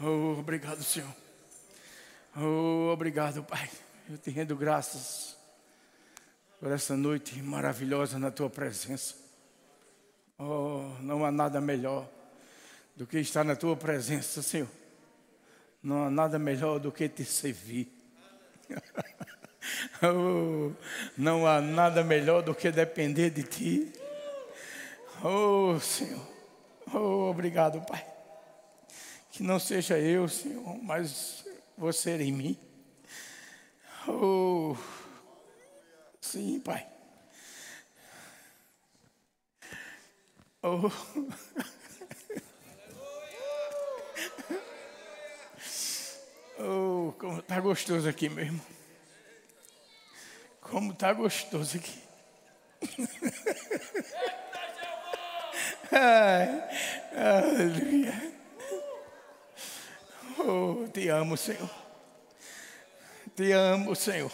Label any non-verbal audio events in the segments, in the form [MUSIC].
Oh, obrigado, Senhor. Oh, obrigado, Pai. Eu te rendo graças por essa noite maravilhosa na tua presença. Oh, não há nada melhor do que estar na tua presença, Senhor. Não há nada melhor do que te servir. [LAUGHS] oh, não há nada melhor do que depender de ti. Oh, Senhor. Oh, obrigado, Pai. Que não seja eu, Senhor, mas você em mim. Oh, sim, Pai. Oh. [LAUGHS] Oh, como está gostoso aqui mesmo. Como está gostoso aqui. [LAUGHS] Ai, aleluia. Oh, te amo, Senhor. Te amo, Senhor.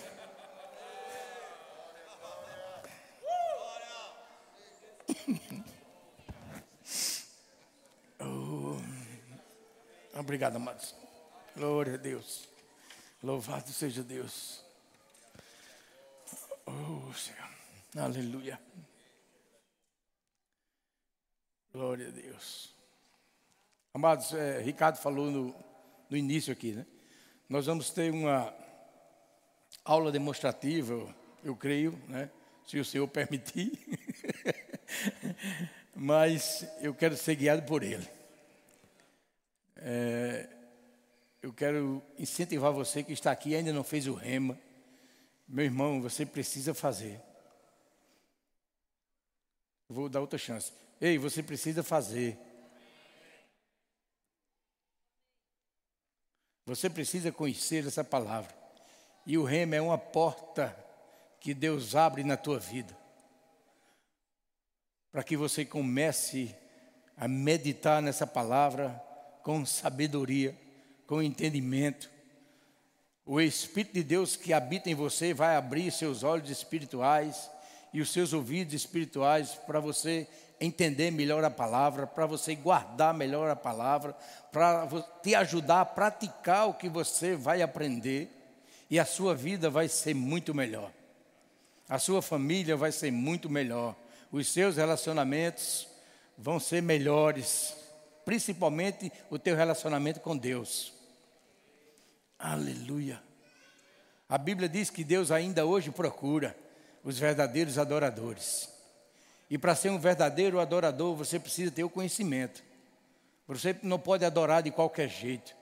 Oh, obrigado, amados. Glória a Deus. Louvado seja Deus. Oh, Senhor. Aleluia. Glória a Deus. Amados, é, Ricardo falou no, no início aqui, né? Nós vamos ter uma aula demonstrativa, eu creio, né? Se o Senhor [LAUGHS] permitir. Mas eu quero ser guiado por Ele. É, eu quero incentivar você que está aqui e ainda não fez o rema. Meu irmão, você precisa fazer. vou dar outra chance. Ei, você precisa fazer. Você precisa conhecer essa palavra. E o rema é uma porta que Deus abre na tua vida. Para que você comece a meditar nessa palavra com sabedoria com entendimento. O Espírito de Deus que habita em você vai abrir seus olhos espirituais e os seus ouvidos espirituais para você entender melhor a palavra, para você guardar melhor a palavra, para te ajudar a praticar o que você vai aprender e a sua vida vai ser muito melhor. A sua família vai ser muito melhor. Os seus relacionamentos vão ser melhores, principalmente o teu relacionamento com Deus. Aleluia. A Bíblia diz que Deus ainda hoje procura os verdadeiros adoradores. E para ser um verdadeiro adorador, você precisa ter o conhecimento. Você não pode adorar de qualquer jeito.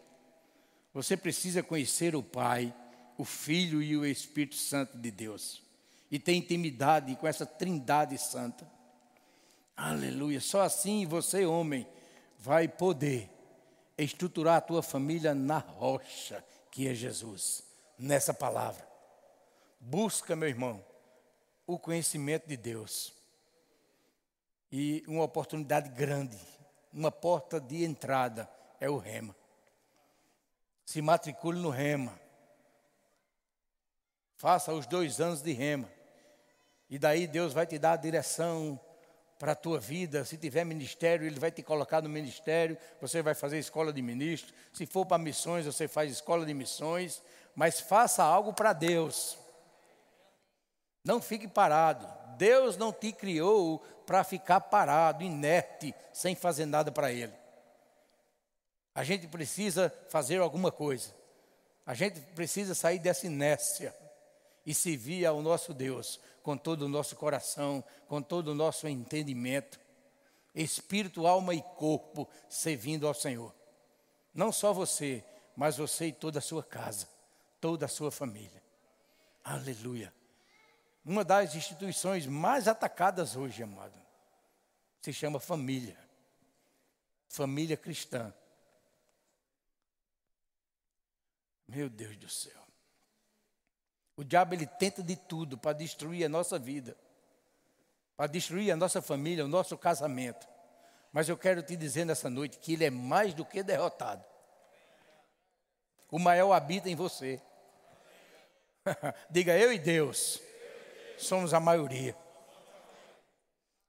Você precisa conhecer o Pai, o Filho e o Espírito Santo de Deus. E ter intimidade com essa trindade santa. Aleluia. Só assim você, homem, vai poder estruturar a tua família na rocha que é Jesus, nessa palavra. Busca, meu irmão, o conhecimento de Deus. E uma oportunidade grande, uma porta de entrada é o rema. Se matricule no rema. Faça os dois anos de rema. E daí Deus vai te dar a direção para a tua vida. Se tiver ministério, Ele vai te colocar no ministério. Você vai fazer escola de ministro. Se for para missões, você faz escola de missões. Mas faça algo para Deus. Não fique parado. Deus não te criou para ficar parado, inerte, sem fazer nada para Ele. A gente precisa fazer alguma coisa. A gente precisa sair dessa inércia e servir ao nosso Deus com todo o nosso coração, com todo o nosso entendimento, espírito, alma e corpo, servindo ao Senhor. Não só você, mas você e toda a sua casa, toda a sua família. Aleluia. Uma das instituições mais atacadas hoje, amado, se chama família. Família cristã. Meu Deus do céu. O diabo ele tenta de tudo para destruir a nossa vida, para destruir a nossa família, o nosso casamento. Mas eu quero te dizer nessa noite que ele é mais do que derrotado. O maior habita em você. [LAUGHS] Diga eu e Deus somos a maioria.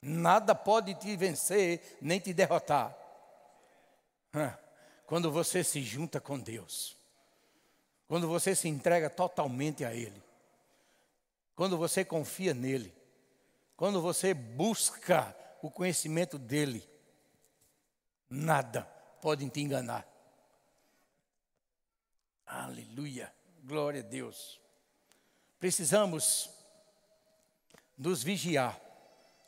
Nada pode te vencer nem te derrotar. quando você se junta com Deus, quando você se entrega totalmente a Ele, quando você confia nele, quando você busca o conhecimento dEle, nada pode te enganar. Aleluia, glória a Deus. Precisamos nos vigiar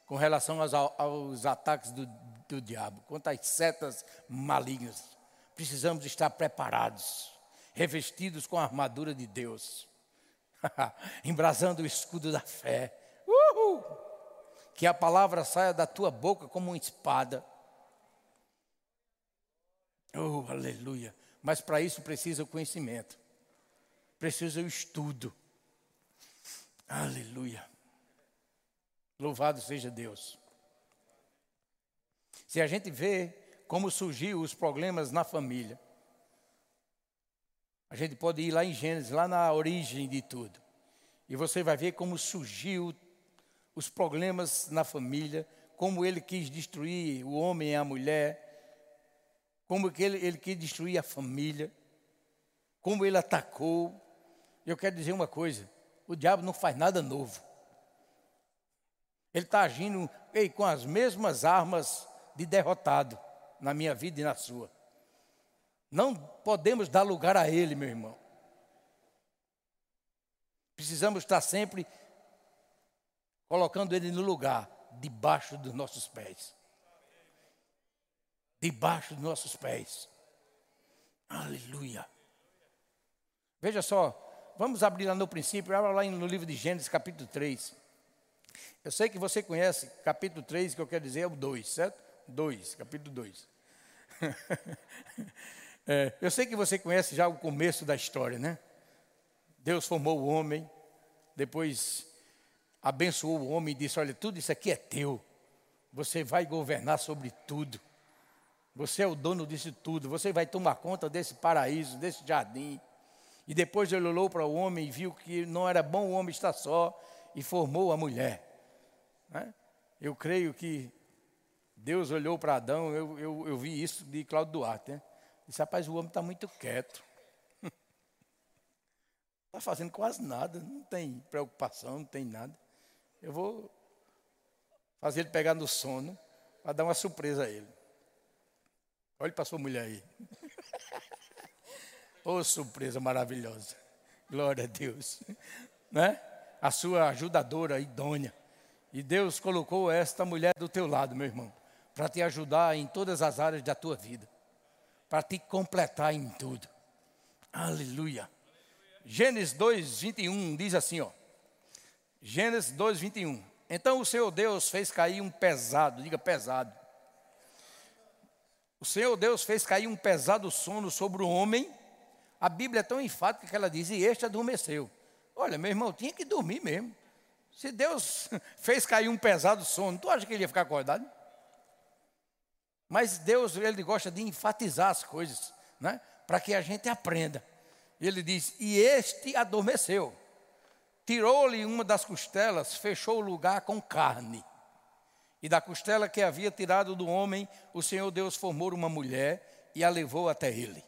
com relação aos, aos ataques do, do diabo, quanto às setas malignas. Precisamos estar preparados, revestidos com a armadura de Deus, [LAUGHS] embrasando o escudo da fé. Uhul! Que a palavra saia da tua boca como uma espada. Oh, aleluia. Mas para isso precisa o conhecimento, precisa o estudo. Aleluia. Louvado seja Deus. Se a gente vê como surgiu os problemas na família, a gente pode ir lá em Gênesis, lá na origem de tudo. E você vai ver como surgiu os problemas na família, como ele quis destruir o homem e a mulher, como que ele, ele quis destruir a família, como ele atacou. Eu quero dizer uma coisa: o diabo não faz nada novo. Ele está agindo ei, com as mesmas armas de derrotado na minha vida e na sua. Não podemos dar lugar a ele, meu irmão. Precisamos estar sempre colocando ele no lugar, debaixo dos nossos pés. Debaixo dos nossos pés. Aleluia. Veja só, vamos abrir lá no princípio, abra lá no livro de Gênesis, capítulo 3. Eu sei que você conhece capítulo 3, que eu quero dizer é o 2, certo? 2, capítulo 2. [LAUGHS] é, eu sei que você conhece já o começo da história, né? Deus formou o homem, depois abençoou o homem e disse: Olha, tudo isso aqui é teu, você vai governar sobre tudo, você é o dono disso tudo, você vai tomar conta desse paraíso, desse jardim. E depois ele olhou para o homem e viu que não era bom o homem estar só e formou a mulher. Né? Eu creio que Deus olhou para Adão, eu, eu, eu, vi isso de Cláudio Duarte. Né? Disse, rapaz, o homem está muito quieto. Está [LAUGHS] fazendo quase nada, não tem preocupação, não tem nada. Eu vou fazer ele pegar no sono para dar uma surpresa a ele. Olhe para sua mulher aí. [LAUGHS] oh, surpresa maravilhosa. Glória a Deus. [LAUGHS] Né? A sua ajudadora idônea. E Deus colocou esta mulher do teu lado, meu irmão, para te ajudar em todas as áreas da tua vida, para te completar em tudo. Aleluia. Gênesis 2, 21 diz assim, ó. Gênesis 2, 21. Então o Senhor Deus fez cair um pesado, diga pesado. O Senhor Deus fez cair um pesado sono sobre o homem. A Bíblia é tão enfática que ela diz: e este adormeceu. Olha, meu irmão, tinha que dormir mesmo. Se Deus [LAUGHS] fez cair um pesado sono, tu acha que ele ia ficar acordado? Mas Deus, ele gosta de enfatizar as coisas, né? Para que a gente aprenda. Ele diz: E este adormeceu. Tirou-lhe uma das costelas, fechou o lugar com carne. E da costela que havia tirado do homem, o Senhor Deus formou uma mulher e a levou até ele.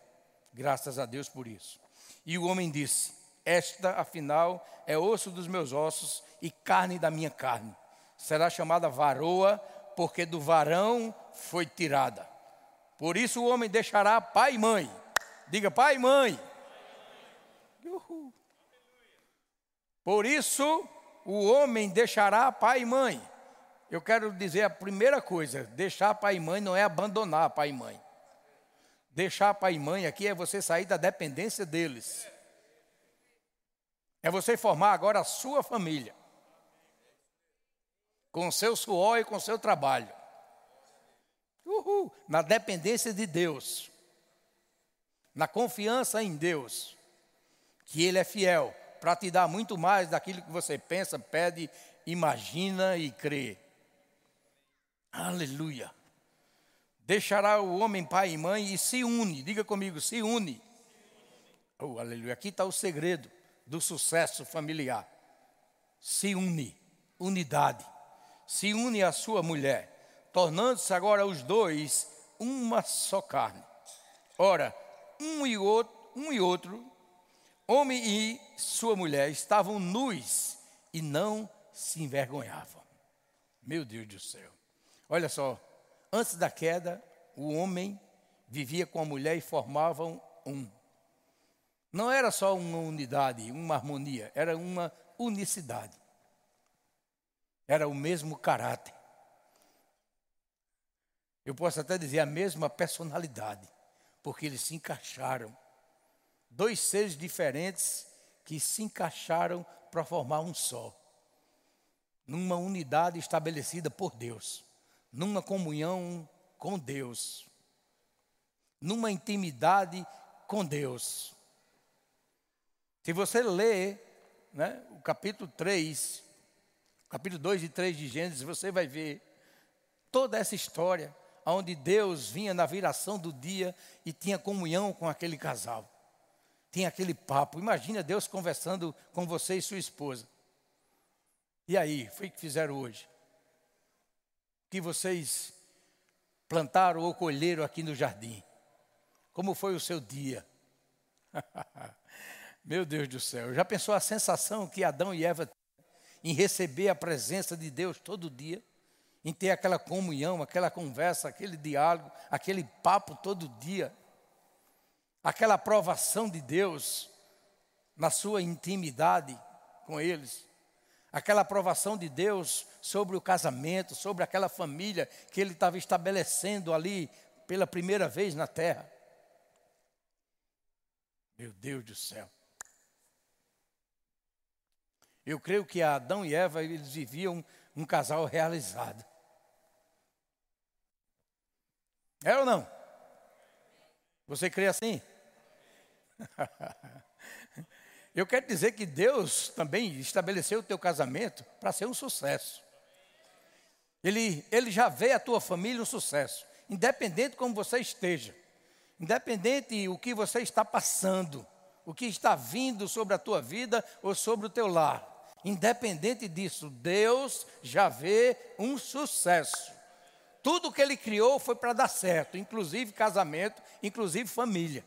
Graças a Deus por isso. E o homem disse: Esta, afinal, é osso dos meus ossos e carne da minha carne. Será chamada varoa, porque do varão foi tirada. Por isso o homem deixará pai e mãe. Diga pai e mãe. Uhul. Por isso o homem deixará pai e mãe. Eu quero dizer a primeira coisa: deixar pai e mãe não é abandonar pai e mãe. Deixar pai e mãe aqui é você sair da dependência deles. É você formar agora a sua família com seu suor e com seu trabalho. Uhul, na dependência de Deus, na confiança em Deus, que Ele é fiel para te dar muito mais daquilo que você pensa, pede, imagina e crê. Aleluia. Deixará o homem pai e mãe e se une, diga comigo, se une. Oh, aleluia. Aqui está o segredo do sucesso familiar. Se une, unidade se une à sua mulher, tornando-se agora os dois uma só carne. Ora, um e outro, um e outro, homem e sua mulher, estavam nus e não se envergonhavam. Meu Deus do céu. Olha só, antes da queda, o homem vivia com a mulher e formavam um. Não era só uma unidade, uma harmonia, era uma unicidade. Era o mesmo caráter. Eu posso até dizer a mesma personalidade, porque eles se encaixaram. Dois seres diferentes que se encaixaram para formar um só. Numa unidade estabelecida por Deus, numa comunhão com Deus, numa intimidade com Deus. Se você ler né, o capítulo 3, capítulo 2 e 3 de Gênesis, você vai ver toda essa história, onde Deus vinha na viração do dia e tinha comunhão com aquele casal. Tinha aquele papo. Imagina Deus conversando com você e sua esposa. E aí, foi o que fizeram hoje? O que vocês plantaram ou colheram aqui no jardim? Como foi o seu dia? [LAUGHS] Meu Deus do céu, já pensou a sensação que Adão e Eva em receber a presença de Deus todo dia, em ter aquela comunhão, aquela conversa, aquele diálogo, aquele papo todo dia, aquela aprovação de Deus na sua intimidade com eles, aquela aprovação de Deus sobre o casamento, sobre aquela família que ele estava estabelecendo ali pela primeira vez na terra. Meu Deus do céu. Eu creio que Adão e Eva eles viviam um casal realizado. É ou não? Você crê assim? [LAUGHS] Eu quero dizer que Deus também estabeleceu o teu casamento para ser um sucesso. Ele, ele já vê a tua família um sucesso, independente como você esteja, independente o que você está passando, o que está vindo sobre a tua vida ou sobre o teu lar. Independente disso, Deus já vê um sucesso. Tudo que Ele criou foi para dar certo, inclusive casamento, inclusive família.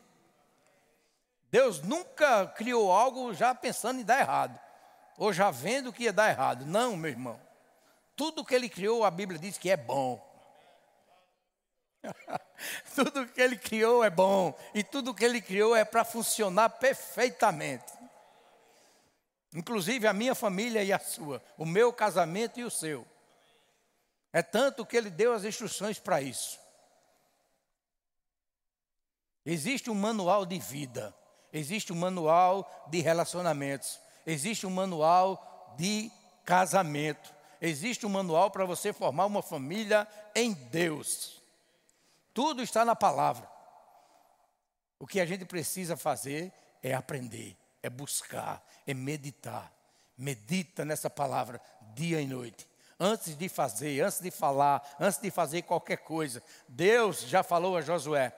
Deus nunca criou algo já pensando em dar errado, ou já vendo que ia dar errado. Não, meu irmão. Tudo que Ele criou, a Bíblia diz que é bom. [LAUGHS] tudo que Ele criou é bom, e tudo que Ele criou é para funcionar perfeitamente inclusive a minha família e a sua, o meu casamento e o seu. É tanto que ele deu as instruções para isso. Existe um manual de vida, existe um manual de relacionamentos, existe um manual de casamento, existe um manual para você formar uma família em Deus. Tudo está na palavra. O que a gente precisa fazer é aprender é buscar, é meditar. Medita nessa palavra dia e noite. Antes de fazer, antes de falar, antes de fazer qualquer coisa. Deus já falou a Josué: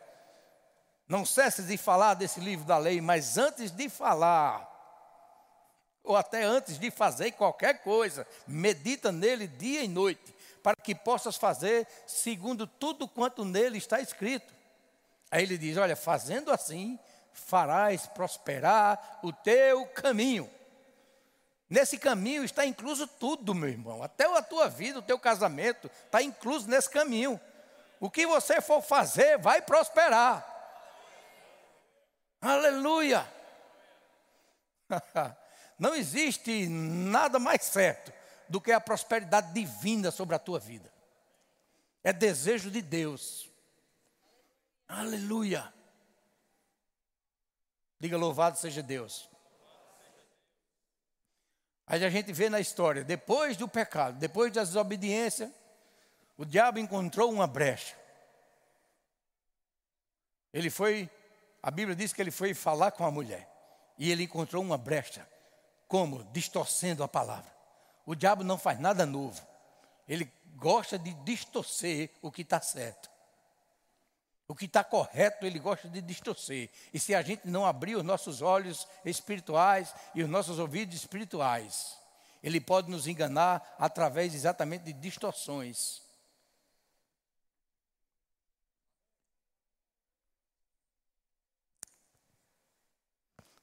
não cesse de falar desse livro da lei, mas antes de falar, ou até antes de fazer qualquer coisa, medita nele dia e noite, para que possas fazer segundo tudo quanto nele está escrito. Aí ele diz: Olha, fazendo assim, farás prosperar o teu caminho. Nesse caminho está incluso tudo, meu irmão. Até a tua vida, o teu casamento, está incluso nesse caminho. O que você for fazer, vai prosperar. Aleluia! [LAUGHS] Não existe nada mais certo do que a prosperidade divina sobre a tua vida. É desejo de Deus. Aleluia! Diga louvado seja Deus. Aí a gente vê na história, depois do pecado, depois da desobediência, o diabo encontrou uma brecha. Ele foi, a Bíblia diz que ele foi falar com a mulher. E ele encontrou uma brecha. Como? Distorcendo a palavra. O diabo não faz nada novo. Ele gosta de distorcer o que está certo. O que está correto, ele gosta de distorcer. E se a gente não abrir os nossos olhos espirituais e os nossos ouvidos espirituais, ele pode nos enganar através exatamente de distorções.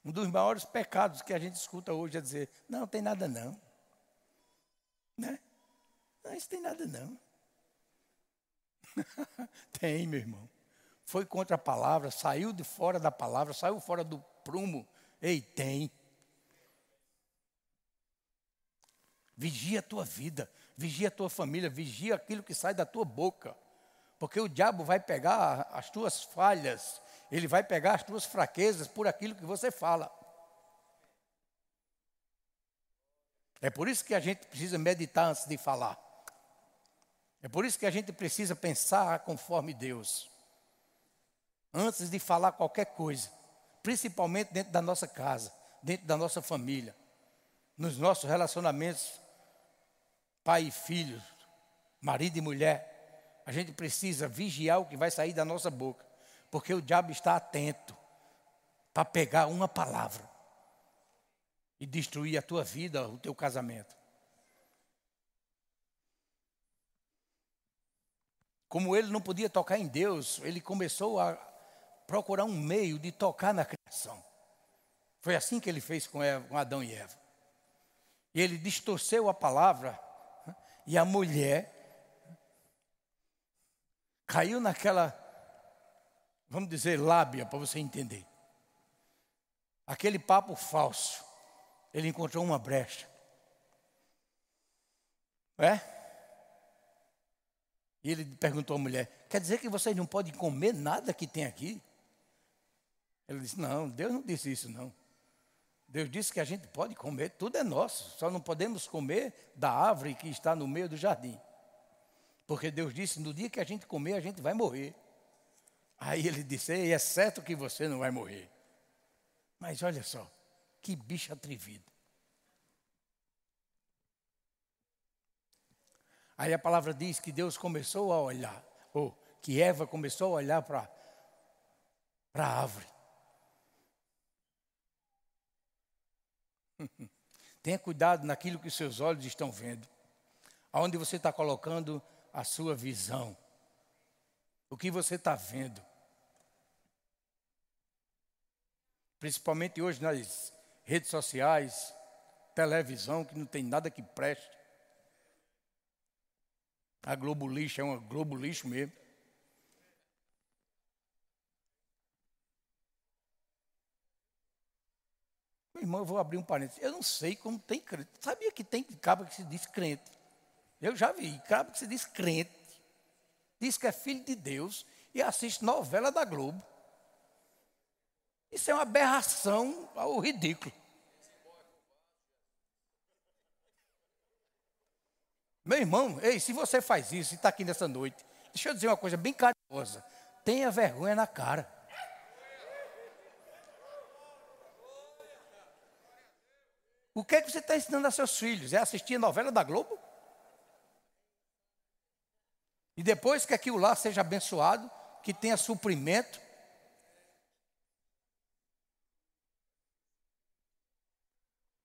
Um dos maiores pecados que a gente escuta hoje é dizer: não, tem nada não. Né? Não, isso tem nada não. [LAUGHS] tem, meu irmão. Foi contra a palavra, saiu de fora da palavra, saiu fora do prumo. Ei, tem. Vigia a tua vida, vigia a tua família, vigia aquilo que sai da tua boca. Porque o diabo vai pegar as tuas falhas, ele vai pegar as tuas fraquezas por aquilo que você fala. É por isso que a gente precisa meditar antes de falar. É por isso que a gente precisa pensar conforme Deus. Antes de falar qualquer coisa, principalmente dentro da nossa casa, dentro da nossa família, nos nossos relacionamentos, pai e filho, marido e mulher, a gente precisa vigiar o que vai sair da nossa boca, porque o diabo está atento para pegar uma palavra e destruir a tua vida, o teu casamento. Como ele não podia tocar em Deus, ele começou a procurar um meio de tocar na criação. Foi assim que ele fez com, Adão e Eva. E ele distorceu a palavra, e a mulher caiu naquela, vamos dizer, lábia, para você entender. Aquele papo falso ele encontrou uma brecha. É? E ele perguntou à mulher: Quer dizer que vocês não podem comer nada que tem aqui? Ele disse: Não, Deus não disse isso, não. Deus disse que a gente pode comer, tudo é nosso, só não podemos comer da árvore que está no meio do jardim. Porque Deus disse: no dia que a gente comer, a gente vai morrer. Aí ele disse: é certo que você não vai morrer. Mas olha só, que bicho atrevido. Aí a palavra diz que Deus começou a olhar, ou que Eva começou a olhar para a árvore. [LAUGHS] Tenha cuidado naquilo que os seus olhos estão vendo. Aonde você está colocando a sua visão. O que você está vendo. Principalmente hoje nas redes sociais, televisão, que não tem nada que preste. A Globo Lixo é uma Globo Lixo mesmo. Irmão, eu vou abrir um parênteses. Eu não sei como tem crente. Sabia que tem cabra que se diz crente? Eu já vi cabra que se diz crente. Diz que é filho de Deus e assiste novela da Globo. Isso é uma aberração ao ridículo. Meu irmão, ei, se você faz isso e está aqui nessa noite, deixa eu dizer uma coisa bem carinhosa. Tenha vergonha na cara. O que é que você está ensinando a seus filhos? É assistir a novela da Globo? E depois que aquilo lá seja abençoado, que tenha suprimento,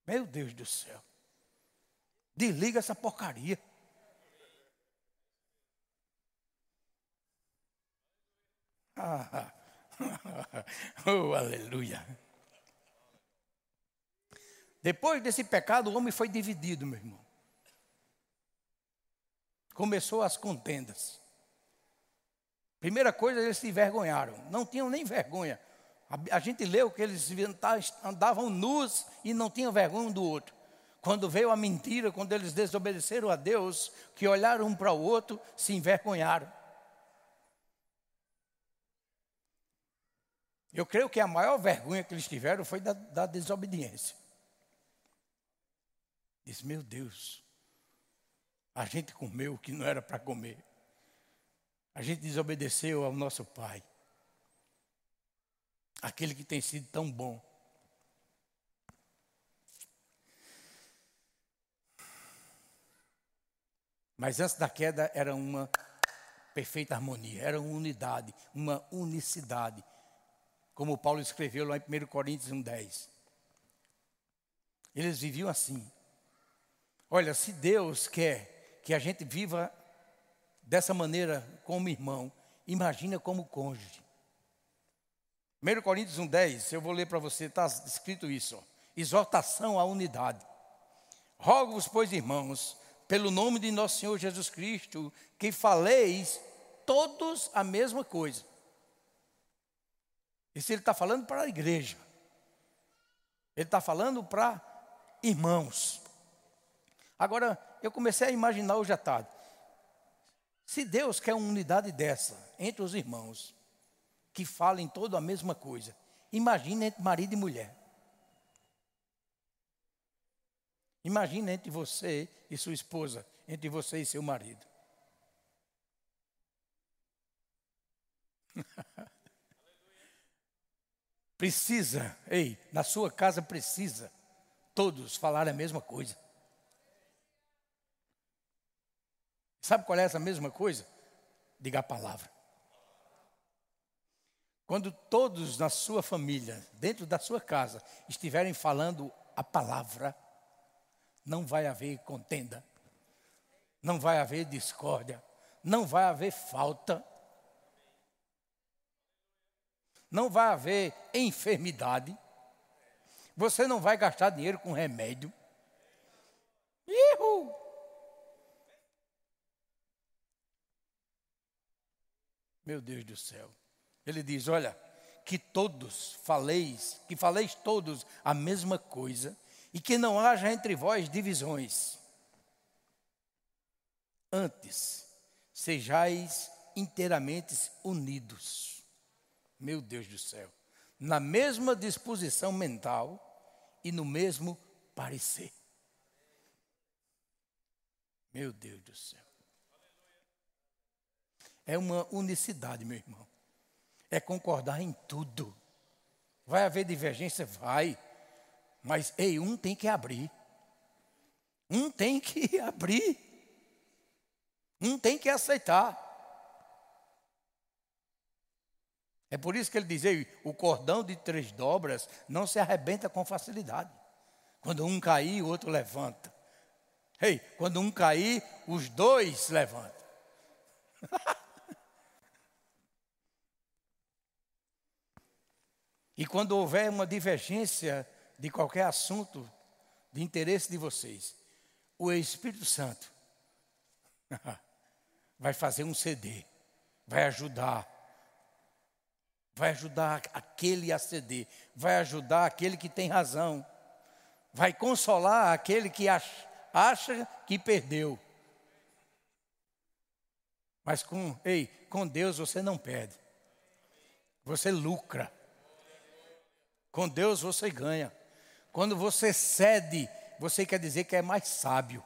Meu Deus do céu. Desliga essa porcaria. Ah, [LAUGHS] oh, aleluia. Depois desse pecado, o homem foi dividido, meu irmão. Começou as contendas. Primeira coisa, eles se envergonharam. Não tinham nem vergonha a, gente leu que eles andavam nus e não tinham vergonha um do outro. Quando veio a mentira, quando eles desobedeceram a Deus, que olharam um para o outro, se envergonharam. Eu creio que a maior vergonha que eles tiveram foi da, da desobediência. Disse, meu Deus, a gente comeu o que não era para comer. A gente desobedeceu ao nosso Pai aquele que tem sido tão bom. Mas antes da queda era uma perfeita harmonia, era uma unidade, uma unicidade. Como Paulo escreveu lá em 1 Coríntios 1,10. Eles viviam assim. Olha, se Deus quer que a gente viva dessa maneira como irmão, imagina como cônjuge. 1 Coríntios 1,10, eu vou ler para você, está escrito isso. Exortação à unidade. Rogo-vos, pois, irmãos, pelo nome de nosso Senhor Jesus Cristo, que faleis todos a mesma coisa. Isso ele está falando para a igreja. Ele está falando para irmãos. Agora, eu comecei a imaginar hoje à tarde. Se Deus quer uma unidade dessa entre os irmãos, que falem toda a mesma coisa, imagine entre marido e mulher. Imagine entre você e sua esposa, entre você e seu marido. [LAUGHS] precisa, ei, na sua casa precisa todos falar a mesma coisa. Sabe qual é essa mesma coisa? Diga a palavra. Quando todos na sua família, dentro da sua casa, estiverem falando a palavra, não vai haver contenda, não vai haver discórdia, não vai haver falta, não vai haver enfermidade, você não vai gastar dinheiro com remédio. Meu Deus do céu. Ele diz: Olha, que todos faleis, que faleis todos a mesma coisa, e que não haja entre vós divisões. Antes, sejais inteiramente unidos. Meu Deus do céu. Na mesma disposição mental e no mesmo parecer. Meu Deus do céu é uma unicidade, meu irmão. É concordar em tudo. Vai haver divergência? Vai. Mas, ei, um tem que abrir. Um tem [LAUGHS] que abrir. Um tem que aceitar. É por isso que ele diz: ei, o cordão de três dobras não se arrebenta com facilidade. Quando um cair, o outro levanta. Ei, quando um cair, os dois levantam. [LAUGHS] E quando houver uma divergência de qualquer assunto de interesse de vocês, o Espírito Santo [LAUGHS] vai fazer um CD, vai ajudar, vai ajudar aquele a ceder, vai ajudar aquele que tem razão, vai consolar aquele que acha, que perdeu. Mas com, ei, com Deus você não perde. Você lucra. Com Deus você ganha. Quando você cede, você quer dizer que é mais sábio.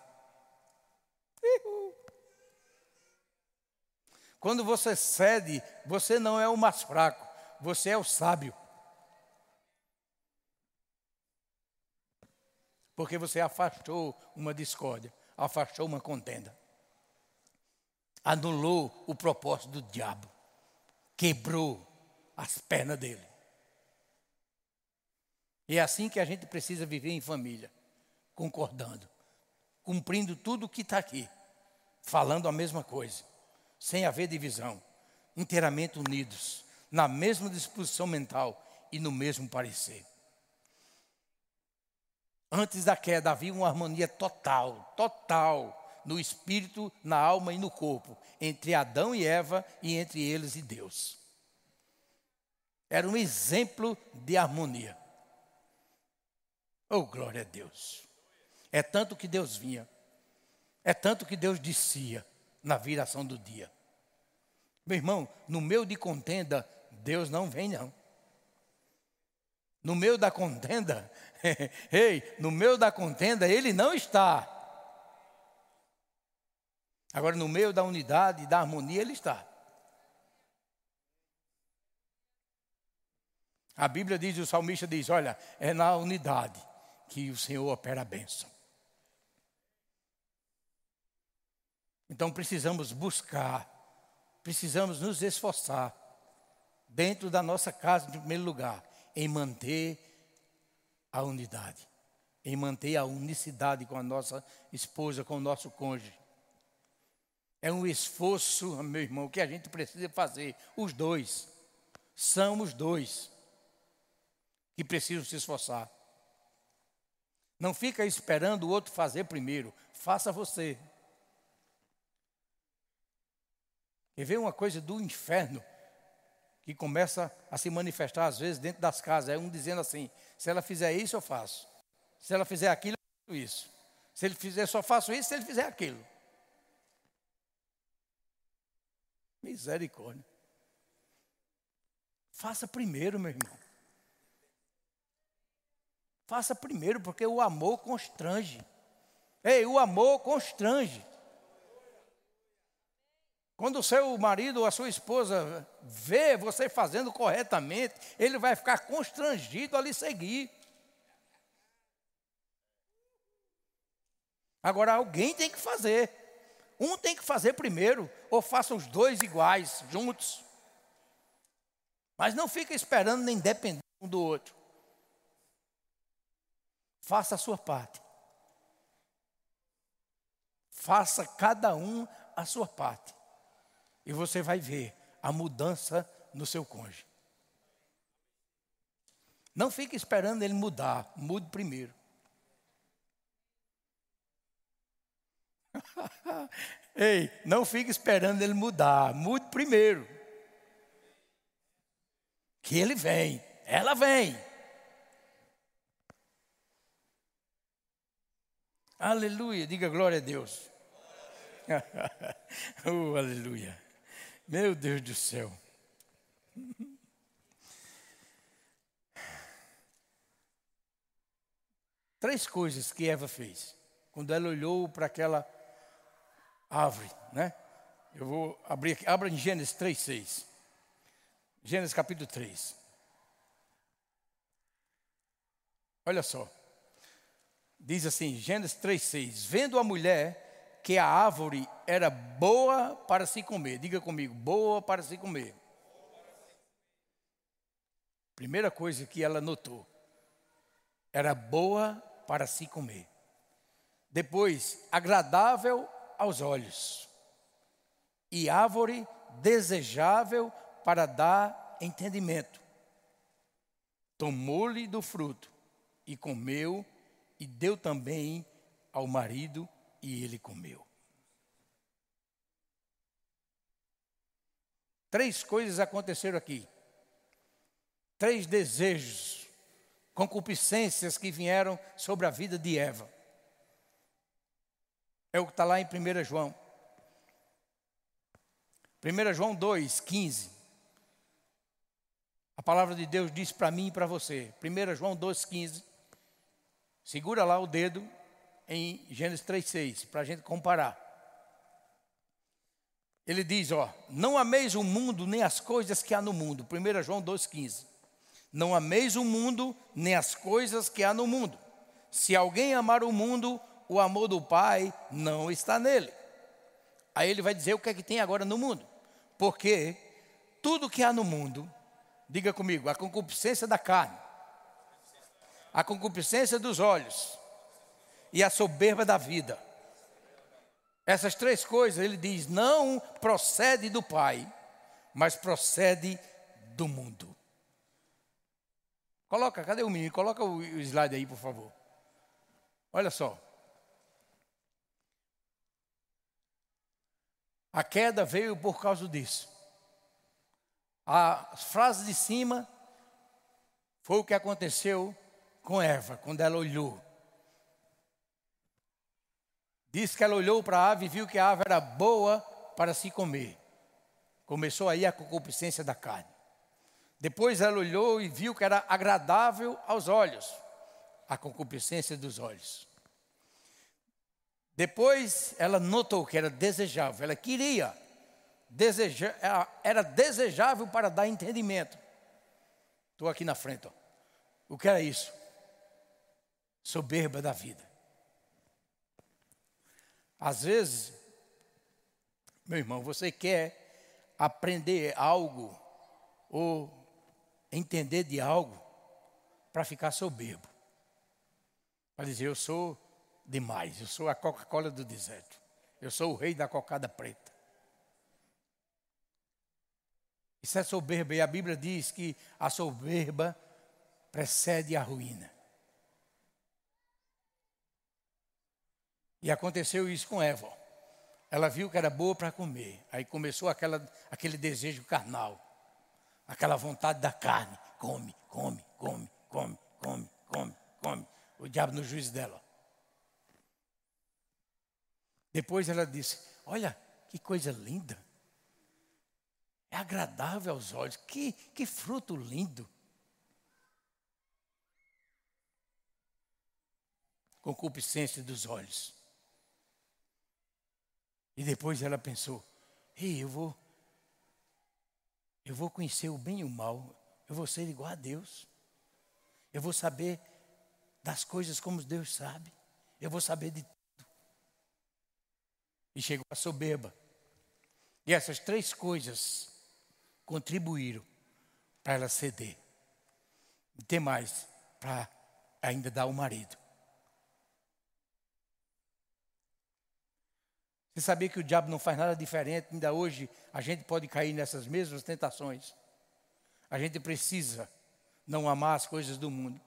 Quando você cede, você não é o mais fraco, você é o sábio. Porque você afastou uma discórdia, afastou uma contenda. Anulou o propósito do diabo. Quebrou as pernas dele. E é assim que a gente precisa viver em família, concordando, cumprindo tudo o que está aqui, falando a mesma coisa, sem haver divisão, inteiramente unidos, na mesma disposição mental e no mesmo parecer. Antes da queda havia uma harmonia total, total, no espírito, na alma e no corpo, entre Adão e Eva e entre eles e Deus. Era um exemplo de harmonia. Oh, glória a Deus. É tanto que Deus vinha. É tanto que Deus descia na viração do dia. Meu irmão, no meio de contenda, Deus não vem, não. No meio da contenda, [LAUGHS] ei, no meio da contenda, Ele não está. Agora, no meio da unidade da harmonia, Ele está. A Bíblia diz, o salmista diz: olha, é na unidade que o Senhor opera a bênção. Então precisamos buscar, precisamos nos esforçar, dentro da nossa casa, em primeiro lugar, em manter a unidade, em manter a unicidade com a nossa esposa, com o nosso cônjuge. É um esforço, meu irmão, que a gente precisa fazer, os dois. São os dois. que precisam se esforçar. Não fica esperando o outro fazer primeiro, faça você. E vê uma coisa do inferno que começa a se manifestar às vezes dentro das casas. É um dizendo assim: se ela fizer isso, eu faço. Se ela fizer aquilo, eu faço isso. Se ele fizer, só faço isso se ele fizer aquilo. Misericórdia. Faça primeiro, meu irmão. Faça primeiro, porque o amor constrange. Ei, o amor constrange. Quando o seu marido ou a sua esposa vê você fazendo corretamente, ele vai ficar constrangido a lhe seguir. Agora alguém tem que fazer. Um tem que fazer primeiro, ou faça os dois iguais, juntos. Mas não fica esperando nem dependendo um do outro. Faça a sua parte. Faça cada um a sua parte. E você vai ver a mudança no seu cônjuge. Não fique esperando ele mudar, mude primeiro. [LAUGHS] Ei, não fique esperando ele mudar, mude primeiro. Que ele vem, ela vem. Aleluia, diga glória a Deus. oh, [LAUGHS] aleluia. Meu Deus do céu. Três coisas que Eva fez. Quando ela olhou para aquela árvore, né? Eu vou abrir aqui, abra em Gênesis 3:6. Gênesis capítulo 3. Olha só. Diz assim, Gênesis 3:6, vendo a mulher que a árvore era boa para se comer. Diga comigo, boa para se comer. Primeira coisa que ela notou, era boa para se comer. Depois, agradável aos olhos, e árvore desejável para dar entendimento. Tomou-lhe do fruto e comeu, e deu também ao marido, e ele comeu. Três coisas aconteceram aqui. Três desejos, concupiscências que vieram sobre a vida de Eva. É o que está lá em 1 João. 1 João 2, 15. A palavra de Deus diz para mim e para você. 1 João 2, 15. Segura lá o dedo em Gênesis 3, 6, para a gente comparar. Ele diz, ó, não ameis o mundo nem as coisas que há no mundo. 1 João 2,15. Não ameis o mundo nem as coisas que há no mundo. Se alguém amar o mundo, o amor do Pai não está nele. Aí ele vai dizer o que é que tem agora no mundo. Porque tudo que há no mundo, diga comigo, a concupiscência da carne, a concupiscência dos olhos e a soberba da vida. Essas três coisas, ele diz, não procede do Pai, mas procede do mundo. Coloca, cadê o menino? Coloca o slide aí, por favor. Olha só. A queda veio por causa disso. A frase de cima foi o que aconteceu com Eva, quando ela olhou. Diz que ela olhou para a ave e viu que a ave era boa para se comer. Começou aí a concupiscência da carne. Depois ela olhou e viu que era agradável aos olhos. A concupiscência dos olhos. Depois ela notou que era desejável, ela queria, deseja, era desejável para dar entendimento. Estou aqui na frente. Ó. O que era isso? Soberba da vida. Às vezes, meu irmão, você quer aprender algo ou entender de algo para ficar soberbo. Para dizer, eu sou demais. Eu sou a Coca-Cola do deserto. Eu sou o rei da cocada preta. Isso é soberba. E a Bíblia diz que a soberba precede a ruína. E aconteceu isso com Eva. Ela viu que era boa para comer. Aí começou aquela, aquele desejo carnal. Aquela vontade da carne. Come, come, come, come, come, come, come. O diabo no juízo dela. Depois ela disse: Olha, que coisa linda. É agradável aos olhos. Que, que fruto lindo. Concupiscência dos olhos. E depois ela pensou: Ei, eu vou, eu vou conhecer o bem e o mal. Eu vou ser igual a Deus. Eu vou saber das coisas como Deus sabe. Eu vou saber de tudo. E chegou a soberba. E essas três coisas contribuíram para ela ceder. E tem mais para ainda dar o marido. Você sabia que o diabo não faz nada diferente? Ainda hoje a gente pode cair nessas mesmas tentações. A gente precisa não amar as coisas do mundo.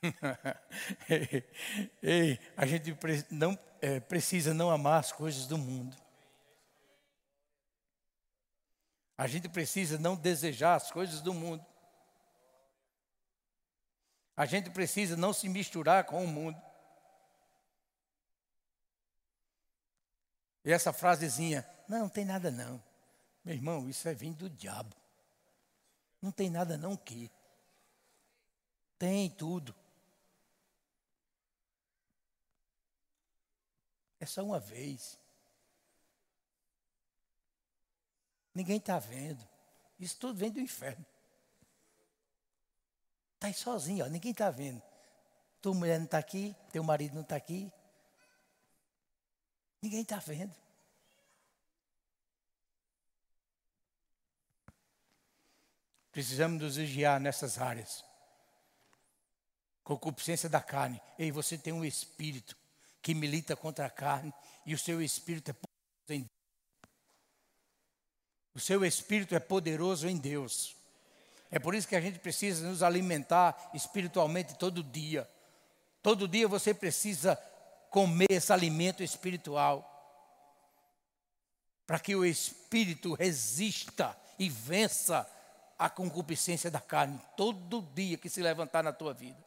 [LAUGHS] A gente não é, precisa não amar as coisas do mundo. A gente precisa não desejar as coisas do mundo. A gente precisa não se misturar com o mundo. E essa frasezinha, não, não tem nada não. Meu irmão, isso é vindo do diabo. Não tem nada não que. Tem tudo. É só uma vez. Ninguém está vendo. Isso tudo vem do inferno. Está aí sozinho, ó, ninguém está vendo. Tua mulher não está aqui, teu marido não está aqui, Ninguém está vendo. Precisamos nos vigiar nessas áreas. Concupiscência da carne. Ei, você tem um espírito que milita contra a carne e o seu espírito é poderoso em Deus. O seu espírito é poderoso em Deus. É por isso que a gente precisa nos alimentar espiritualmente todo dia. Todo dia você precisa comer esse alimento espiritual. Para que o espírito resista e vença a concupiscência da carne todo dia que se levantar na tua vida.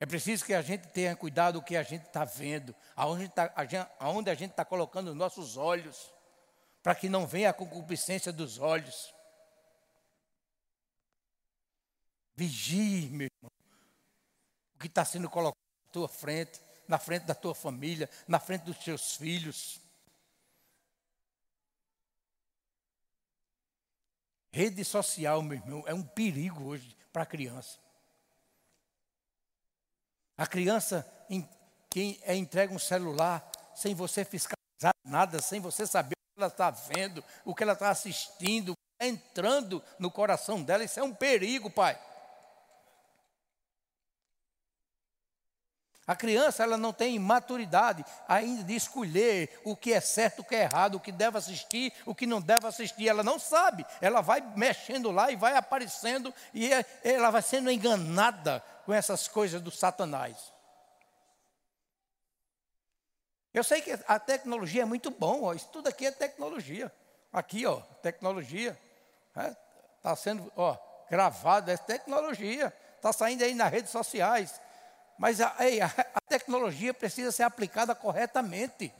É preciso que a gente tenha cuidado do que a gente está vendo, aonde, tá, a gente, aonde a gente está colocando os nossos olhos, para que não venha a concupiscência dos olhos. Vigie, meu o que está sendo colocado na tua frente, na frente da tua família, na frente dos teus filhos. Rede social, meu irmão, é um perigo hoje para a criança. A criança que é entrega um celular sem você fiscalizar nada, sem você saber o que ela está vendo, o que ela está assistindo, entrando no coração dela, isso é um perigo, pai. A criança ela não tem maturidade ainda de escolher o que é certo, o que é errado, o que deve assistir, o que não deve assistir. Ela não sabe. Ela vai mexendo lá e vai aparecendo e é, ela vai sendo enganada com essas coisas do Satanás. Eu sei que a tecnologia é muito bom, ó, isso tudo aqui é tecnologia. Aqui, ó, tecnologia. Está é, tá sendo ó, gravado, é tecnologia. Está saindo aí nas redes sociais. Mas a, a, tecnologia precisa ser aplicada corretamente.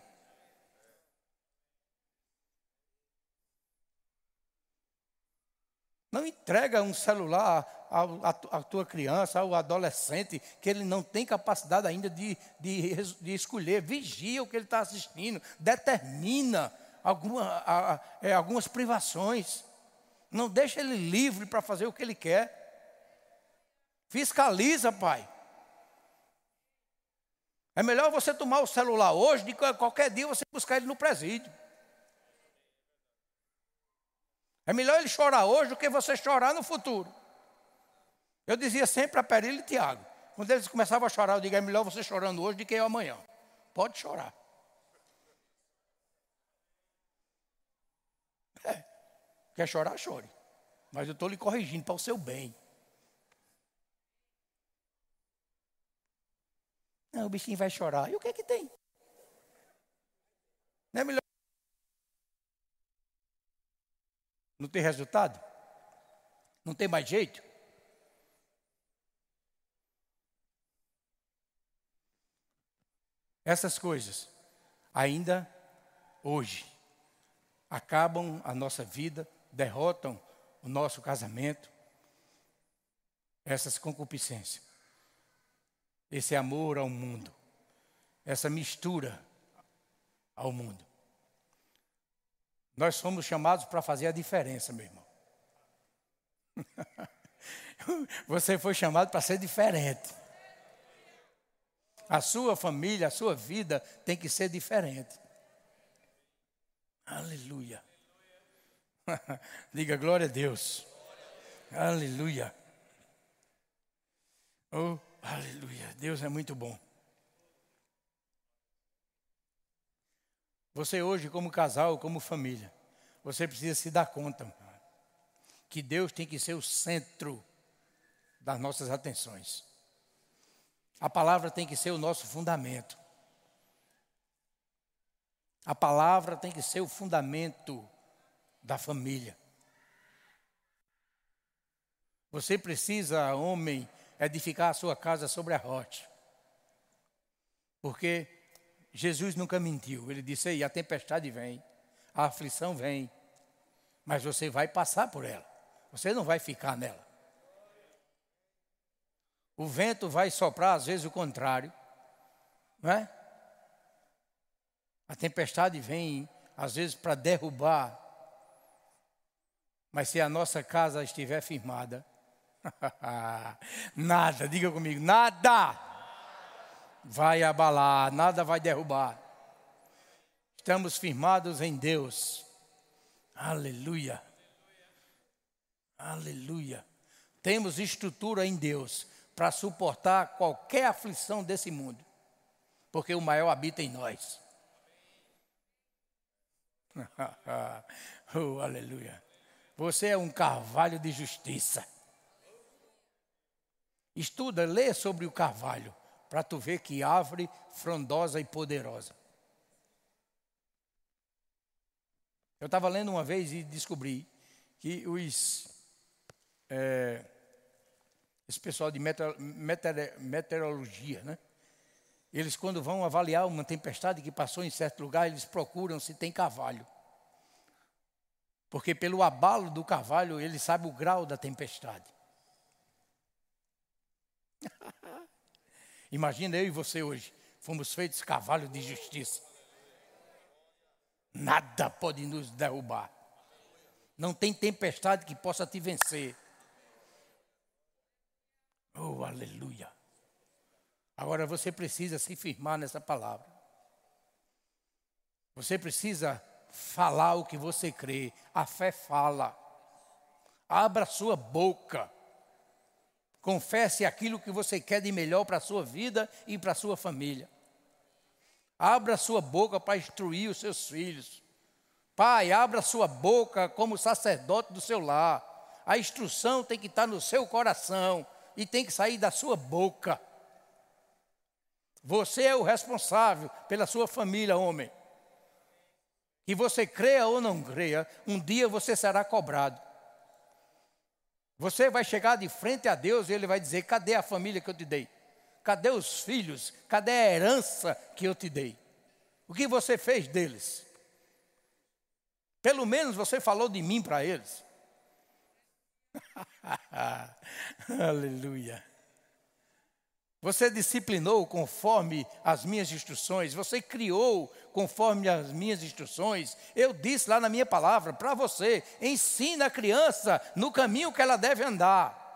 Não entrega um celular à, tua criança, ao adolescente, que ele não tem capacidade ainda de, de, de escolher. Vigia o que ele está assistindo, determina alguma, a, a, é, algumas privações. Não deixa ele livre para fazer o que ele quer. Fiscaliza, pai. É melhor você tomar o celular hoje do que qualquer dia você buscar ele no presídio. É melhor ele chorar hoje do que você chorar no futuro. Eu dizia sempre a Perília e Tiago. Quando eles começavam a chorar, eu digo, é melhor você chorando hoje do que eu amanhã. Pode chorar. É. Quer chorar, chore. Mas eu estou lhe corrigindo para o seu bem. Não, o bichinho vai chorar. E o que é que tem? Não é melhor. Não tem resultado? Não tem mais jeito? Essas coisas, ainda hoje, acabam a nossa vida, derrotam o nosso casamento, essas concupiscências, esse amor ao mundo, essa mistura ao mundo. Nós somos chamados para fazer a diferença, meu irmão. [LAUGHS] Você foi chamado para ser diferente. A sua família, a sua vida tem que ser diferente. Aleluia. [LAUGHS] Diga glória a Deus. Aleluia. Oh, aleluia. Deus é muito bom. Você hoje, como casal, como família, você precisa se dar conta que Deus tem que ser o centro das nossas atenções. A palavra tem que ser o nosso fundamento. A palavra tem que ser o fundamento da família. Você precisa, homem, edificar a sua casa sobre a rocha. Porque Jesus nunca mentiu. Ele disse: aí, a tempestade vem, a aflição vem, mas você vai passar por ela. Você não vai ficar nela. O vento vai soprar, às vezes, o contrário. Não é? A tempestade vem, às vezes, para derrubar. Mas se a nossa casa estiver firmada, [LAUGHS] nada, diga comigo, nada vai abalar, nada vai derrubar. Estamos firmados em Deus. Aleluia. Aleluia. Temos estrutura em Deus para suportar qualquer aflição desse mundo, porque o maior habita em nós. [LAUGHS] oh, aleluia. Você é um carvalho de justiça. Estuda, lê sobre o carvalho, para tu ver que árvore frondosa e poderosa. Eu estava lendo uma vez e descobri que os é, esse pessoal de meteorologia, né? Eles, quando vão avaliar uma tempestade que passou em certo lugar, eles procuram se tem carvalho. Porque pelo abalo do carvalho, ele sabe o grau da tempestade. [LAUGHS] Imagina eu e você hoje, fomos feitos cavalo de justiça. Nada pode nos derrubar. Não tem tempestade que possa te vencer. Oh, aleluia. Agora você precisa se firmar nessa palavra. Você precisa falar o que você crê. A fé fala. Abra sua boca. Confesse aquilo que você quer de melhor para a sua vida e para a sua família. Abra sua boca para instruir os seus filhos. Pai, abra sua boca como sacerdote do seu lar. A instrução tem que estar no seu coração e tem que sair da sua boca. Você é o responsável pela sua família, homem. E você creia ou não creia, um dia você será cobrado. Você vai chegar de frente a Deus e Ele vai dizer: cadê a família que eu te dei? Cadê os filhos? Cadê a herança que eu te dei? O que você fez deles? Pelo menos você falou de mim para eles. [LAUGHS] Aleluia. Você disciplinou conforme as minhas instruções, você criou conforme as minhas instruções. Eu disse lá na minha palavra para você: ensina a criança no caminho que ela deve andar.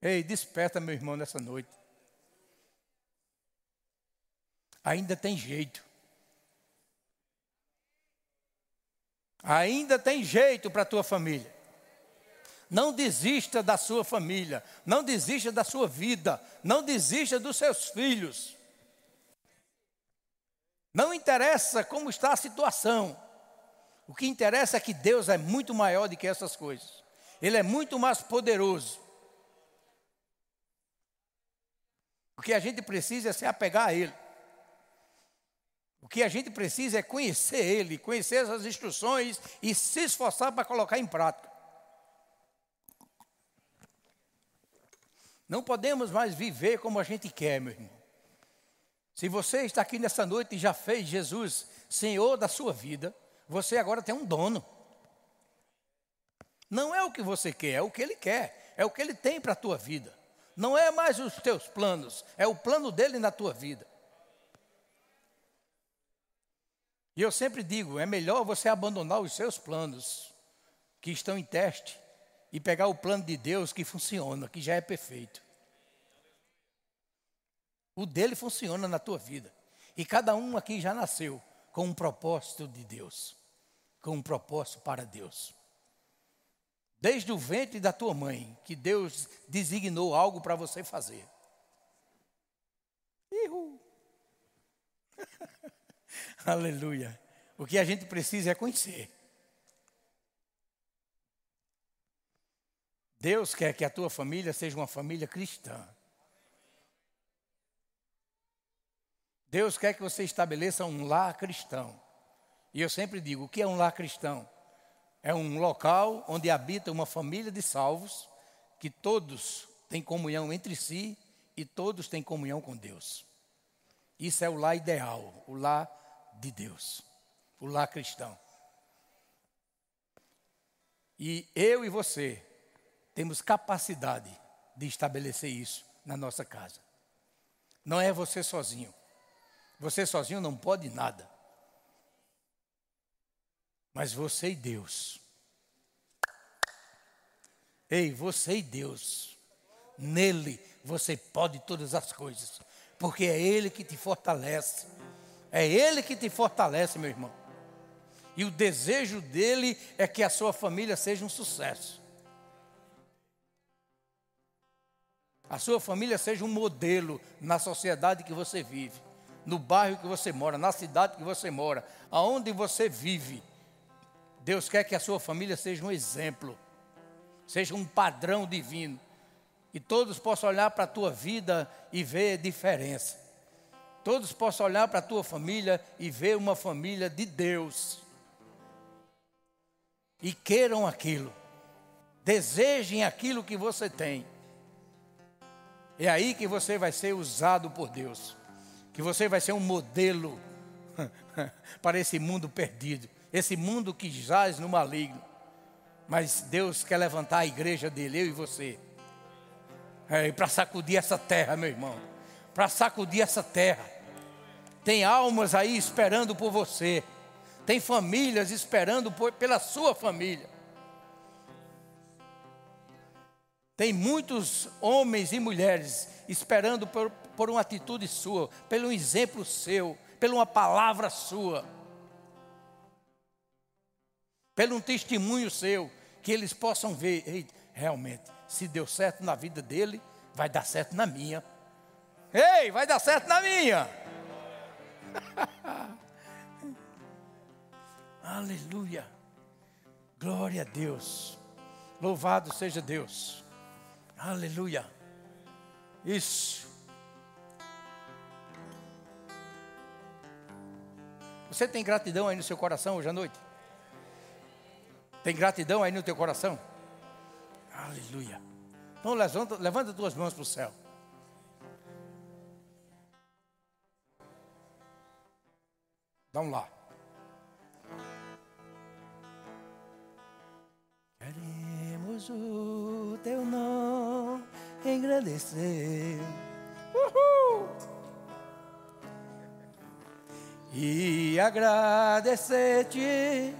Ei, desperta, meu irmão, nessa noite. Ainda tem jeito. Ainda tem jeito para a tua família. Não desista da sua família, não desista da sua vida, não desista dos seus filhos. Não interessa como está a situação. O que interessa é que Deus é muito maior do que essas coisas. Ele é muito mais poderoso. O que a gente precisa é se apegar a Ele. O que a gente precisa é conhecer Ele, conhecer essas instruções e se esforçar para colocar em prática. Não podemos mais viver como a gente quer, meu irmão. Se você está aqui nessa noite e já fez Jesus Senhor da sua vida, você agora tem um dono. Não é o que você quer, é o que Ele quer, é o que Ele tem para a tua vida. Não é mais os teus planos, é o plano dele na tua vida. E eu sempre digo: é melhor você abandonar os seus planos, que estão em teste, e pegar o plano de Deus que funciona, que já é perfeito. O dele funciona na tua vida. E cada um aqui já nasceu com um propósito de Deus, com um propósito para Deus. Desde o ventre da tua mãe, que Deus designou algo para você fazer. [LAUGHS] Aleluia. O que a gente precisa é conhecer. Deus quer que a tua família seja uma família cristã. Deus quer que você estabeleça um lar cristão. E eu sempre digo: o que é um lar cristão? É um local onde habita uma família de salvos, que todos têm comunhão entre si e todos têm comunhão com Deus. Isso é o lar ideal, o lar de Deus, o lar cristão. E eu e você temos capacidade de estabelecer isso na nossa casa. Não é você sozinho. Você sozinho não pode nada. Mas você e Deus. Ei, você e Deus. Nele você pode todas as coisas. Porque é Ele que te fortalece. É Ele que te fortalece, meu irmão. E o desejo dele é que a sua família seja um sucesso. A sua família seja um modelo na sociedade que você vive no bairro que você mora, na cidade que você mora, aonde você vive. Deus quer que a sua família seja um exemplo, seja um padrão divino. E todos possam olhar para a tua vida e ver diferença. Todos possam olhar para a tua família e ver uma família de Deus. E queiram aquilo. Desejem aquilo que você tem. É aí que você vai ser usado por Deus que você vai ser um modelo [LAUGHS] para esse mundo perdido, esse mundo que jaz no maligno. Mas Deus quer levantar a igreja dele, eu e você, é, para sacudir essa terra, meu irmão, para sacudir essa terra. Tem almas aí esperando por você, tem famílias esperando por, pela sua família. Tem muitos homens e mulheres esperando por, por uma atitude sua, pelo exemplo seu, pela uma palavra sua, pelo um testemunho seu, que eles possam ver, realmente, se deu certo na vida dele, vai dar certo na minha. Ei, vai dar certo na minha. [LAUGHS] Aleluia. Glória a Deus. Louvado seja Deus. Aleluia. Isso. Você tem gratidão aí no seu coração hoje à noite? Tem gratidão aí no teu coração? Aleluia. Então levanta, levanta mãos para o céu. Vamos lá. Queremos o teu nome engrandecer. E agradecer-te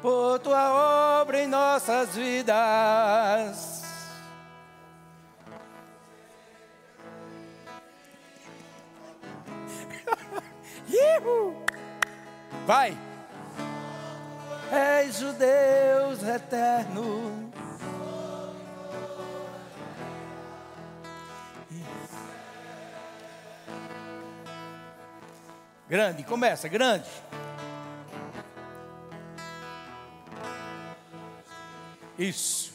por tua obra em nossas vidas. Vai! És o Deus eterno Grande, começa, grande. Isso.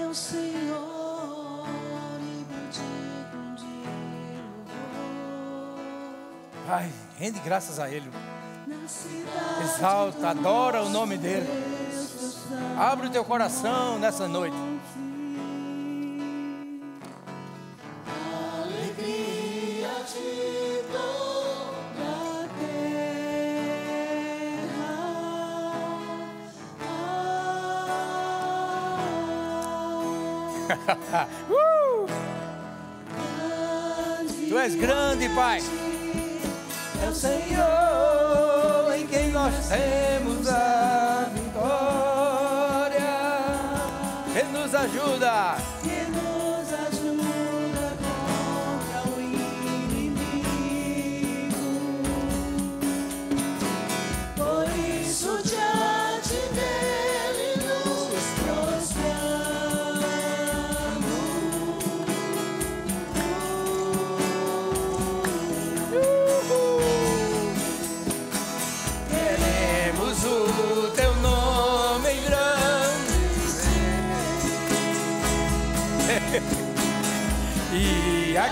É o Senhor e bendigo de louvor. Ai, rende graças a Ele. Exalta, adora o nome dele. Abre o teu coração nessa noite. [LAUGHS] Uh! Tu és grande, Pai. É o Senhor Ele nos ajuda.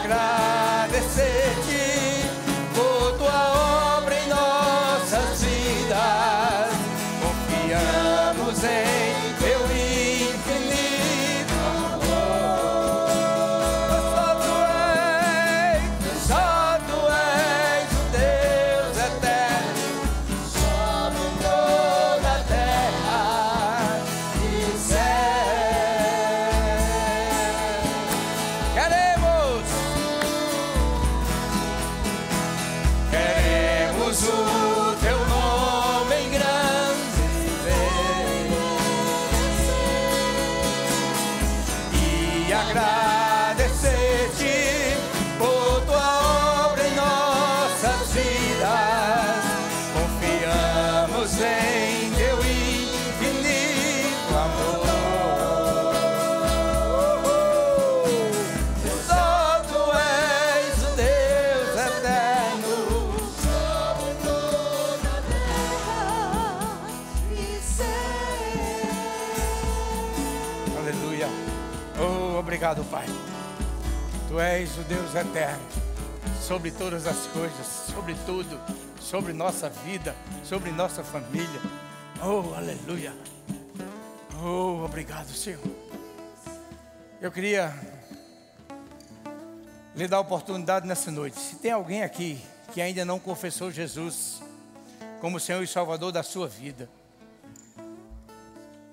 E obrigado, Pai. Tu és o Deus eterno, sobre todas as coisas, sobre tudo, sobre nossa vida, sobre nossa família. Oh, aleluia. Oh, obrigado, Senhor. Eu queria lhe dar a oportunidade nessa noite. Se tem alguém aqui que ainda não confessou Jesus como Senhor e Salvador da sua vida,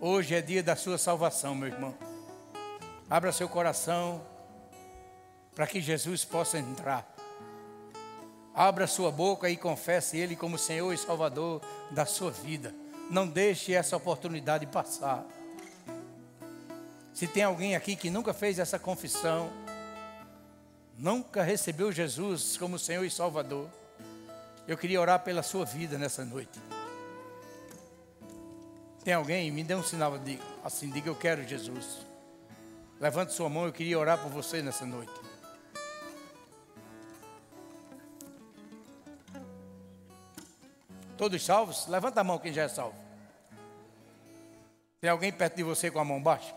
Hoje é dia da sua salvação, meu irmão. Abra seu coração para que Jesus possa entrar. Abra sua boca e confesse Ele como Senhor e Salvador da sua vida. Não deixe essa oportunidade passar. Se tem alguém aqui que nunca fez essa confissão, nunca recebeu Jesus como Senhor e Salvador, eu queria orar pela sua vida nessa noite. Tem alguém? Me dê um sinal de, assim, diga eu quero Jesus. Levante sua mão, eu queria orar por você nessa noite. Todos salvos? Levanta a mão quem já é salvo. Tem alguém perto de você com a mão baixa?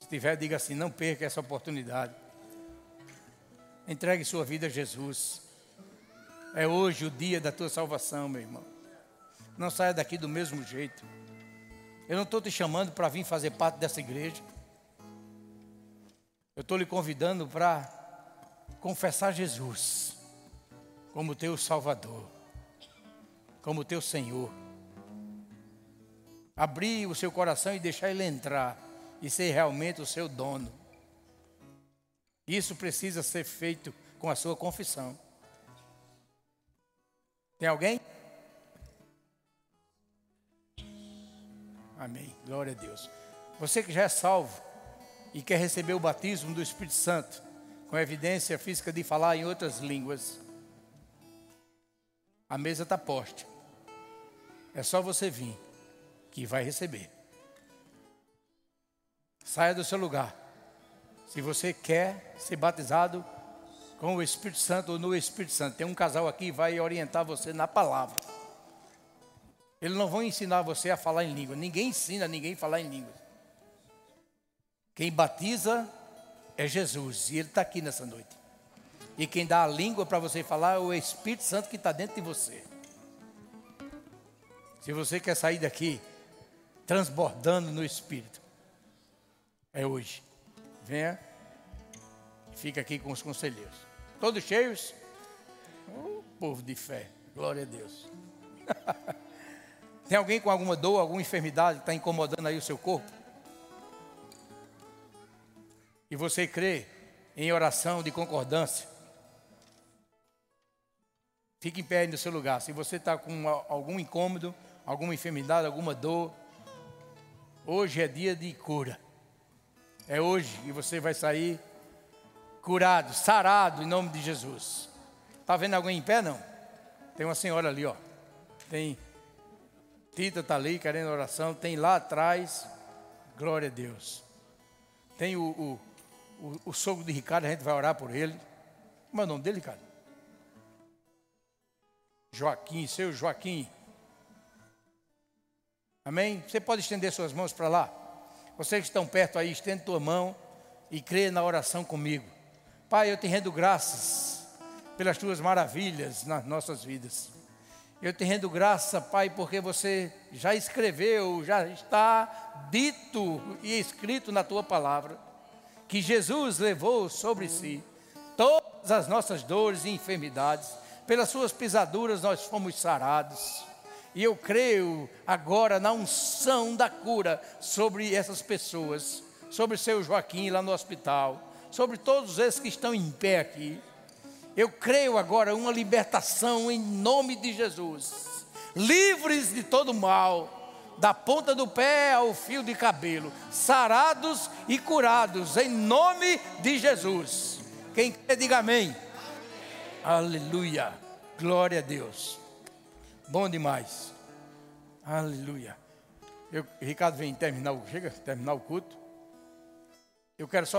Se tiver, diga assim: não perca essa oportunidade. Entregue sua vida a Jesus. É hoje o dia da tua salvação, meu irmão. Não saia daqui do mesmo jeito. Eu não estou te chamando para vir fazer parte dessa igreja. Eu estou lhe convidando para confessar Jesus como teu Salvador, como teu Senhor. Abrir o seu coração e deixar Ele entrar e ser realmente o seu dono. Isso precisa ser feito com a sua confissão. Tem alguém? Amém. Glória a Deus. Você que já é salvo e quer receber o batismo do Espírito Santo, com evidência física de falar em outras línguas, a mesa está posta. É só você vir que vai receber. Saia do seu lugar. Se você quer ser batizado com o Espírito Santo ou no Espírito Santo. Tem um casal aqui que vai orientar você na palavra. Eles não vão ensinar você a falar em língua. Ninguém ensina ninguém a falar em língua. Quem batiza é Jesus e Ele está aqui nessa noite. E quem dá a língua para você falar é o Espírito Santo que está dentro de você. Se você quer sair daqui transbordando no Espírito, é hoje. Venha e fica aqui com os conselheiros. Todos cheios? Oh, povo de fé, glória a Deus. [LAUGHS] Tem alguém com alguma dor, alguma enfermidade que está incomodando aí o seu corpo? E você crê em oração de concordância? Fique em pé no seu lugar. Se você está com algum incômodo, alguma enfermidade, alguma dor, hoje é dia de cura. É hoje e você vai sair curado, sarado em nome de Jesus. Está vendo alguém em pé? Não? Tem uma senhora ali, ó. Tem. Tita está ali querendo oração. Tem lá atrás. Glória a Deus. Tem o, o, o, o sogro de Ricardo, a gente vai orar por ele. Como é o nome dele, Ricardo? Joaquim, seu Joaquim. Amém? Você pode estender suas mãos para lá. Vocês que estão perto aí, estende tua mão e crê na oração comigo. Pai, eu te rendo graças pelas tuas maravilhas nas nossas vidas. Eu te rendo graça, Pai, porque você já escreveu, já está dito e escrito na tua palavra que Jesus levou sobre si todas as nossas dores e enfermidades, pelas suas pisaduras nós fomos sarados. E eu creio agora na unção da cura sobre essas pessoas, sobre seu Joaquim lá no hospital, sobre todos esses que estão em pé aqui. Eu creio agora uma libertação em nome de Jesus. Livres de todo mal, da ponta do pé ao fio de cabelo, sarados e curados, em nome de Jesus. Quem quer, diga amém. amém. Aleluia. Glória a Deus. Bom demais. Aleluia. Eu, Ricardo vem terminar chega, terminar o culto. Eu quero só